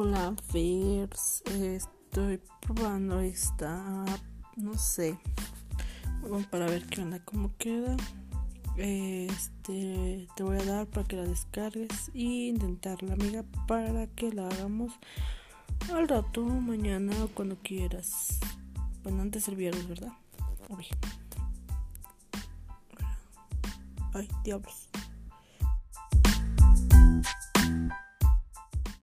Hola, Fers. Estoy probando esta No sé. Vamos para ver qué onda, cómo queda. Este, te voy a dar para que la descargues y intentarla, amiga, para que la hagamos al rato, mañana o cuando quieras. Bueno, antes el viernes, ¿verdad? Ay, diablos.